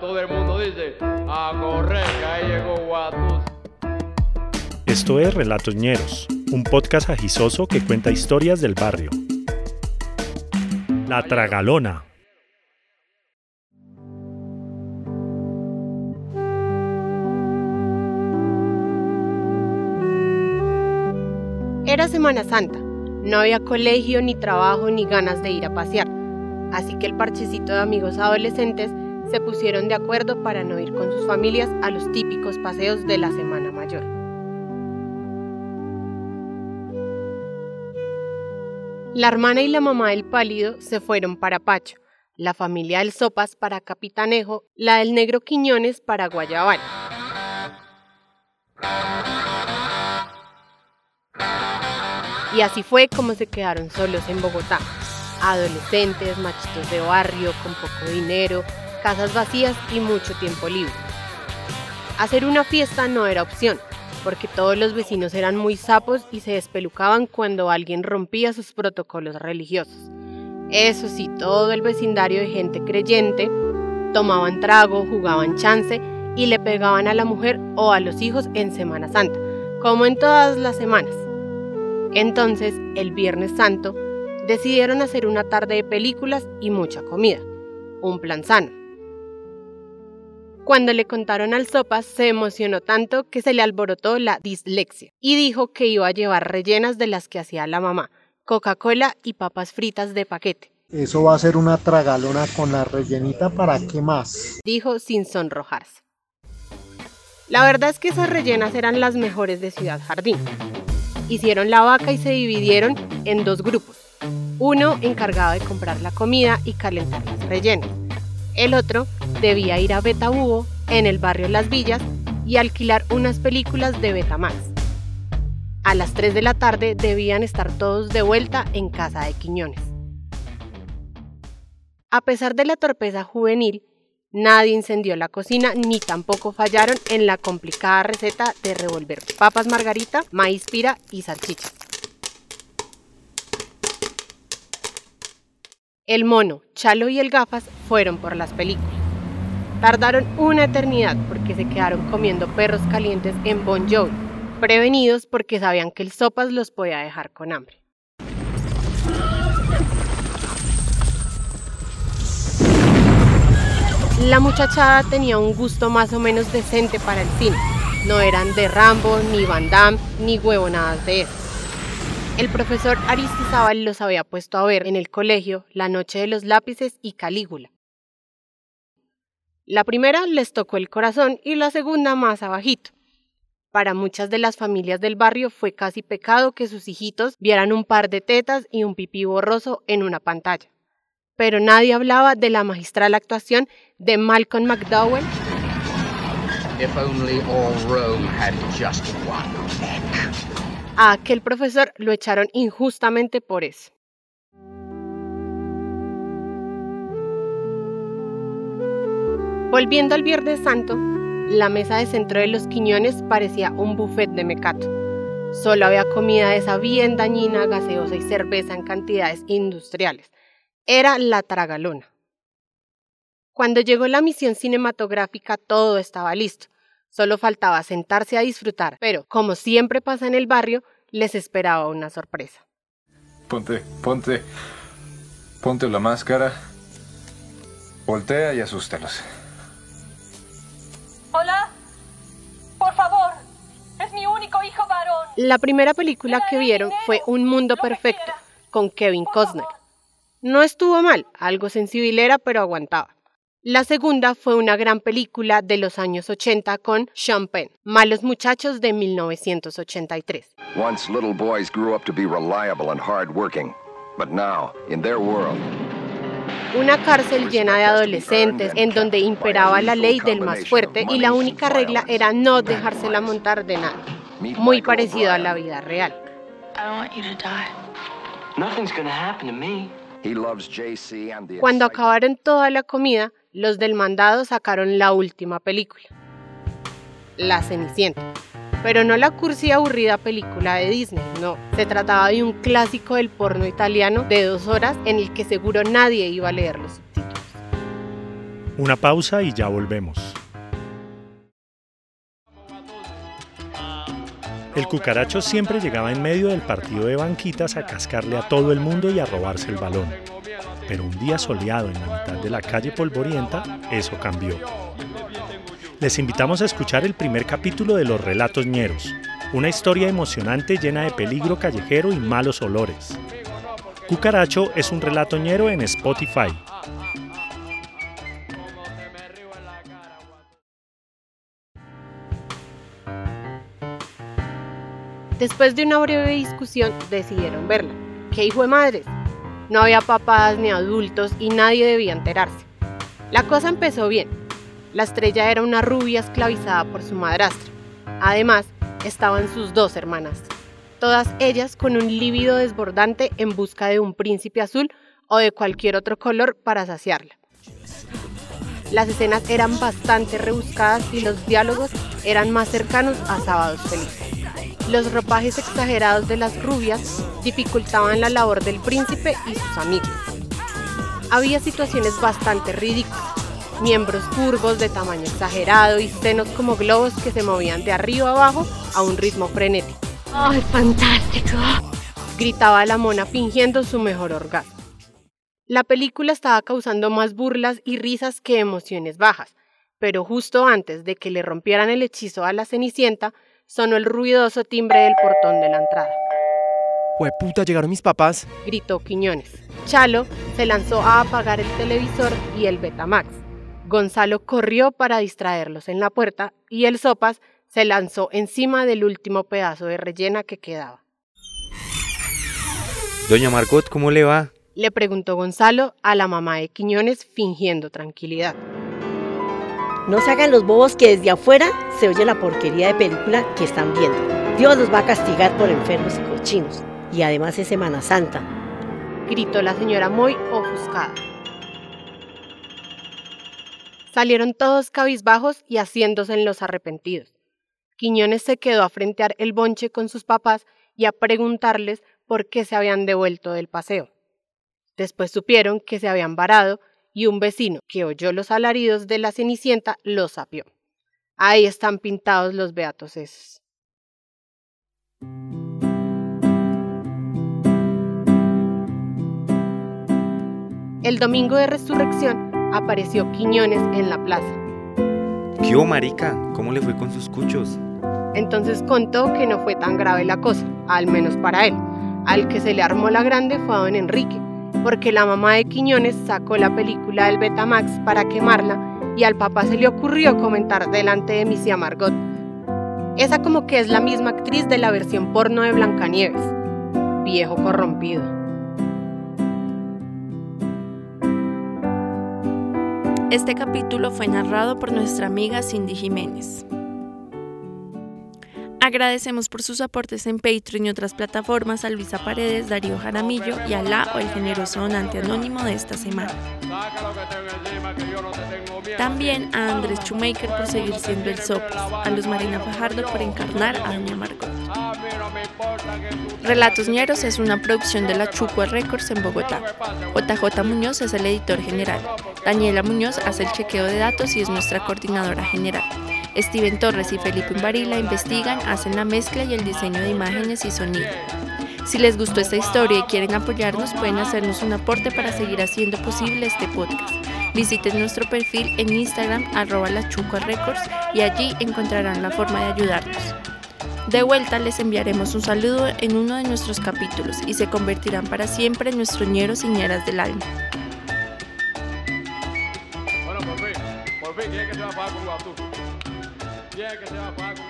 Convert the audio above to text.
todo el mundo dice, a correr, que ahí llegó Guatus. Esto es Relatos Ñeros, un podcast agisoso que cuenta historias del barrio. La Tragalona. Era Semana Santa. No había colegio, ni trabajo, ni ganas de ir a pasear. Así que el parchecito de amigos adolescentes se pusieron de acuerdo para no ir con sus familias a los típicos paseos de la Semana Mayor. La hermana y la mamá del pálido se fueron para Pacho, la familia del Sopas para Capitanejo, la del Negro Quiñones para Guayabal. Y así fue como se quedaron solos en Bogotá. Adolescentes, machitos de barrio, con poco dinero, casas vacías y mucho tiempo libre. Hacer una fiesta no era opción, porque todos los vecinos eran muy sapos y se despelucaban cuando alguien rompía sus protocolos religiosos. Eso sí, todo el vecindario de gente creyente tomaban trago, jugaban chance y le pegaban a la mujer o a los hijos en Semana Santa, como en todas las semanas. Entonces, el Viernes Santo, decidieron hacer una tarde de películas y mucha comida. Un plan sano. Cuando le contaron al Sopas, se emocionó tanto que se le alborotó la dislexia y dijo que iba a llevar rellenas de las que hacía la mamá, Coca-Cola y papas fritas de paquete. Eso va a ser una tragalona con la rellenita para qué más. Dijo sin sonrojarse. La verdad es que esas rellenas eran las mejores de Ciudad Jardín. Hicieron la vaca y se dividieron en dos grupos. Uno encargado de comprar la comida y calentar las rellenas. El otro debía ir a Betaúo, en el barrio Las Villas, y alquilar unas películas de Betamax. A las 3 de la tarde debían estar todos de vuelta en casa de Quiñones. A pesar de la torpeza juvenil, nadie incendió la cocina ni tampoco fallaron en la complicada receta de revolver papas margarita, maíz pira y salchichas. El mono, Chalo y el gafas fueron por las películas. Tardaron una eternidad porque se quedaron comiendo perros calientes en Bon Jovi, prevenidos porque sabían que el sopas los podía dejar con hambre. La muchachada tenía un gusto más o menos decente para el cine. No eran de Rambo, ni Van Damme, ni huevonadas de eso. El profesor Aristizábal los había puesto a ver en el colegio La Noche de los Lápices y Calígula. La primera les tocó el corazón y la segunda más abajito. Para muchas de las familias del barrio fue casi pecado que sus hijitos vieran un par de tetas y un pipí borroso en una pantalla. Pero nadie hablaba de la magistral actuación de Malcolm McDowell. A aquel profesor lo echaron injustamente por eso. Volviendo al Viernes Santo, la mesa de centro de los Quiñones parecía un buffet de mecato. Solo había comida de esa bien dañina, gaseosa y cerveza en cantidades industriales. Era la tragalona. Cuando llegó la misión cinematográfica todo estaba listo. Solo faltaba sentarse a disfrutar, pero como siempre pasa en el barrio, les esperaba una sorpresa. Ponte, ponte, ponte la máscara, voltea y asústalos. Hola, por favor, es mi único hijo varón. La primera película que vieron fue Un Mundo Perfecto, con Kevin Costner. No estuvo mal, algo sensibilera, pero aguantaba. La segunda fue una gran película de los años 80 con Sean Penn, Malos Muchachos de 1983. Once little boys grew up to be reliable and hardworking, but now, in their world, una cárcel llena de adolescentes en donde imperaba la ley del más fuerte y la única regla era no dejársela montar de nada. Muy parecido a la vida real. Cuando acabaron toda la comida, los del mandado sacaron la última película, La Cenicienta. Pero no la cursi aburrida película de Disney, no. Se trataba de un clásico del porno italiano de dos horas en el que seguro nadie iba a leer los subtítulos. Una pausa y ya volvemos. El cucaracho siempre llegaba en medio del partido de banquitas a cascarle a todo el mundo y a robarse el balón. Pero un día soleado en la mitad de la calle polvorienta, eso cambió. Les invitamos a escuchar el primer capítulo de Los Relatos Ñeros, una historia emocionante llena de peligro callejero y malos olores. Cucaracho es un relato ñero en Spotify. Después de una breve discusión, decidieron verla. ¡Qué hijo de madres! No había papás ni adultos y nadie debía enterarse. La cosa empezó bien. La estrella era una rubia esclavizada por su madrastra. Además, estaban sus dos hermanas, todas ellas con un lívido desbordante en busca de un príncipe azul o de cualquier otro color para saciarla. Las escenas eran bastante rebuscadas y los diálogos eran más cercanos a sábados felices. Los ropajes exagerados de las rubias dificultaban la labor del príncipe y sus amigos. Había situaciones bastante ridículas, miembros curvos de tamaño exagerado y senos como globos que se movían de arriba abajo a un ritmo frenético. ¡Ay, fantástico! Gritaba la mona fingiendo su mejor orgasmo. La película estaba causando más burlas y risas que emociones bajas, pero justo antes de que le rompieran el hechizo a la Cenicienta, sonó el ruidoso timbre del portón de la entrada. puta, llegaron mis papás! gritó Quiñones. Chalo se lanzó a apagar el televisor y el Betamax. Gonzalo corrió para distraerlos en la puerta y el Sopas se lanzó encima del último pedazo de rellena que quedaba. Doña Margot, ¿cómo le va? Le preguntó Gonzalo a la mamá de Quiñones fingiendo tranquilidad. No se hagan los bobos que desde afuera se oye la porquería de película que están viendo. Dios los va a castigar por enfermos y cochinos. Y además es Semana Santa. Gritó la señora muy ofuscada. Salieron todos cabizbajos y haciéndose en los arrepentidos. Quiñones se quedó a frentear el bonche con sus papás y a preguntarles por qué se habían devuelto del paseo. Después supieron que se habían varado y un vecino que oyó los alaridos de la cenicienta los sapió. Ahí están pintados los beatos esos. El domingo de resurrección apareció Quiñones en la plaza. ¿Qué hubo, marica? ¿Cómo le fue con sus cuchos? Entonces contó que no fue tan grave la cosa, al menos para él. Al que se le armó la grande fue a don Enrique, porque la mamá de Quiñones sacó la película del Betamax para quemarla y al papá se le ocurrió comentar delante de Missy Margot. Esa como que es la misma actriz de la versión porno de Blancanieves. Viejo corrompido. Este capítulo fue narrado por nuestra amiga Cindy Jiménez. Agradecemos por sus aportes en Patreon y otras plataformas a Luisa Paredes, Darío Jaramillo y a La o el generoso donante anónimo de esta semana. También a Andrés Chumaker por seguir siendo el Sopas, a Luz Marina Fajardo por encarnar a Doña Margot. Relatos Ñeros es una producción de la Chucua Records en Bogotá. JJ Muñoz es el editor general. Daniela Muñoz hace el chequeo de datos y es nuestra coordinadora general. Steven Torres y Felipe Imbarila investigan, hacen la mezcla y el diseño de imágenes y sonido. Si les gustó esta historia y quieren apoyarnos, pueden hacernos un aporte para seguir haciendo posible este podcast. Visiten nuestro perfil en Instagram arroba Records y allí encontrarán la forma de ayudarnos. De vuelta les enviaremos un saludo en uno de nuestros capítulos y se convertirán para siempre en nuestros ñeros y ñeras del alma. Bueno, por fin, por fin, ¿quién es que se va a pagar con pega, já vaga.